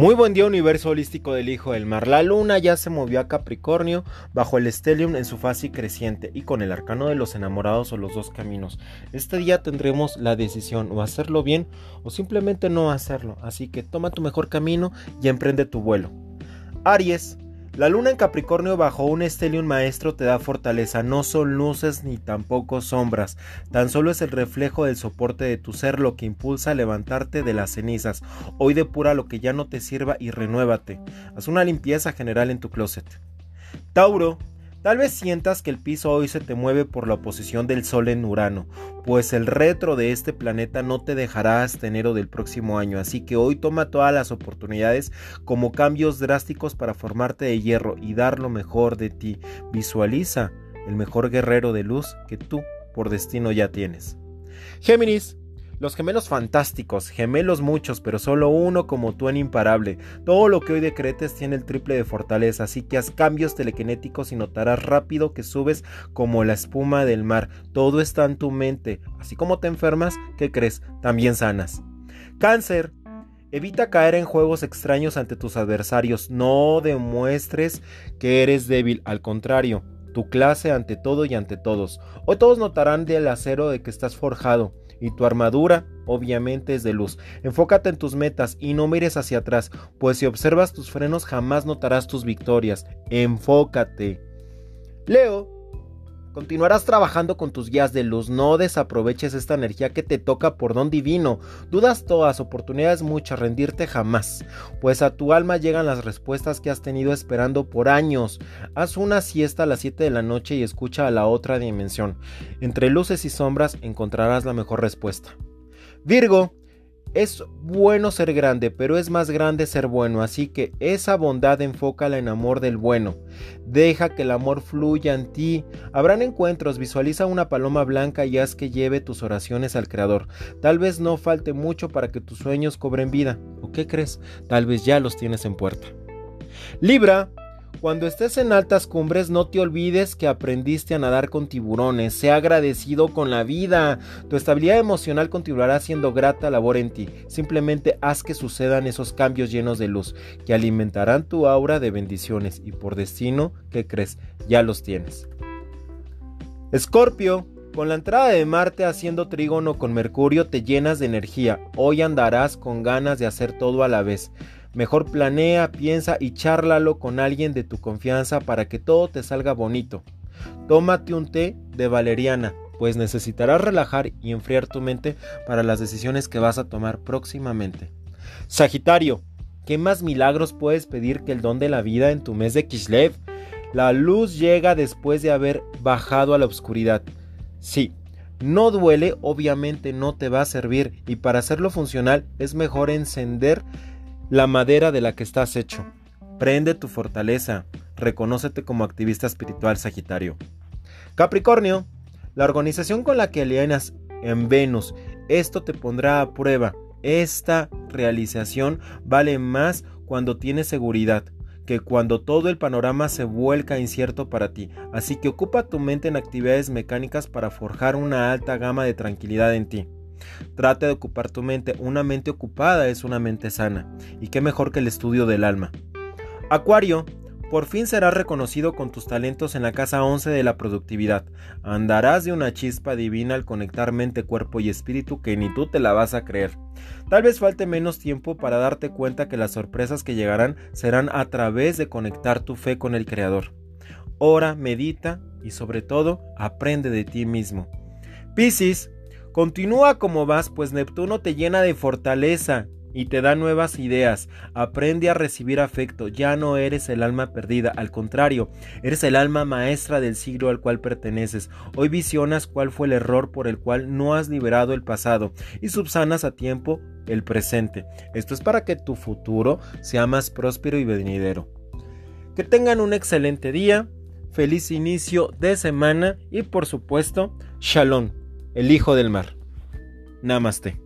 Muy buen día universo holístico del Hijo del Mar. La luna ya se movió a Capricornio bajo el estelium en su fase creciente y con el arcano de los enamorados o los dos caminos. Este día tendremos la decisión o hacerlo bien o simplemente no hacerlo. Así que toma tu mejor camino y emprende tu vuelo. Aries. La luna en Capricornio bajo un estelium maestro te da fortaleza, no son luces ni tampoco sombras, tan solo es el reflejo del soporte de tu ser lo que impulsa a levantarte de las cenizas. Hoy depura lo que ya no te sirva y renuévate. Haz una limpieza general en tu closet. Tauro, Tal vez sientas que el piso hoy se te mueve por la oposición del Sol en Urano, pues el retro de este planeta no te dejará hasta enero del próximo año, así que hoy toma todas las oportunidades como cambios drásticos para formarte de hierro y dar lo mejor de ti. Visualiza el mejor guerrero de luz que tú por destino ya tienes. Géminis, los gemelos fantásticos, gemelos muchos, pero solo uno como tú en imparable. Todo lo que hoy decretes tiene el triple de fortaleza, así que haz cambios telequinéticos y notarás rápido que subes como la espuma del mar. Todo está en tu mente. Así como te enfermas, ¿qué crees? También sanas. Cáncer. Evita caer en juegos extraños ante tus adversarios. No demuestres que eres débil, al contrario tu clase ante todo y ante todos. Hoy todos notarán del acero de que estás forjado y tu armadura obviamente es de luz. Enfócate en tus metas y no mires hacia atrás, pues si observas tus frenos jamás notarás tus victorias. Enfócate. Leo Continuarás trabajando con tus guías de luz, no desaproveches esta energía que te toca por don divino. Dudas todas, oportunidades muchas, rendirte jamás, pues a tu alma llegan las respuestas que has tenido esperando por años. Haz una siesta a las 7 de la noche y escucha a la otra dimensión. Entre luces y sombras encontrarás la mejor respuesta. Virgo, es bueno ser grande, pero es más grande ser bueno, así que esa bondad enfócala en amor del bueno. Deja que el amor fluya en ti. Habrán encuentros, visualiza una paloma blanca y haz que lleve tus oraciones al Creador. Tal vez no falte mucho para que tus sueños cobren vida. ¿O qué crees? Tal vez ya los tienes en puerta. Libra, cuando estés en altas cumbres, no te olvides que aprendiste a nadar con tiburones. Sea agradecido con la vida. Tu estabilidad emocional continuará siendo grata labor en ti. Simplemente haz que sucedan esos cambios llenos de luz, que alimentarán tu aura de bendiciones. Y por destino, ¿qué crees? Ya los tienes. Escorpio. Con la entrada de Marte haciendo trígono con Mercurio te llenas de energía. Hoy andarás con ganas de hacer todo a la vez. Mejor planea, piensa y chárlalo con alguien de tu confianza para que todo te salga bonito. Tómate un té de valeriana, pues necesitarás relajar y enfriar tu mente para las decisiones que vas a tomar próximamente. Sagitario, ¿qué más milagros puedes pedir que el don de la vida en tu mes de Kislev? La luz llega después de haber bajado a la oscuridad. Sí, no duele, obviamente no te va a servir y para hacerlo funcional es mejor encender la madera de la que estás hecho. Prende tu fortaleza. Reconócete como activista espiritual Sagitario. Capricornio, la organización con la que alienas en Venus, esto te pondrá a prueba. Esta realización vale más cuando tienes seguridad que cuando todo el panorama se vuelca incierto para ti. Así que ocupa tu mente en actividades mecánicas para forjar una alta gama de tranquilidad en ti. Trata de ocupar tu mente. Una mente ocupada es una mente sana. Y qué mejor que el estudio del alma. Acuario, por fin serás reconocido con tus talentos en la casa 11 de la productividad. Andarás de una chispa divina al conectar mente, cuerpo y espíritu que ni tú te la vas a creer. Tal vez falte menos tiempo para darte cuenta que las sorpresas que llegarán serán a través de conectar tu fe con el Creador. Ora, medita y sobre todo aprende de ti mismo. Piscis, Continúa como vas, pues Neptuno te llena de fortaleza y te da nuevas ideas. Aprende a recibir afecto. Ya no eres el alma perdida, al contrario, eres el alma maestra del siglo al cual perteneces. Hoy visionas cuál fue el error por el cual no has liberado el pasado y subsanas a tiempo el presente. Esto es para que tu futuro sea más próspero y venidero. Que tengan un excelente día, feliz inicio de semana y por supuesto, shalom el hijo del mar. Namaste.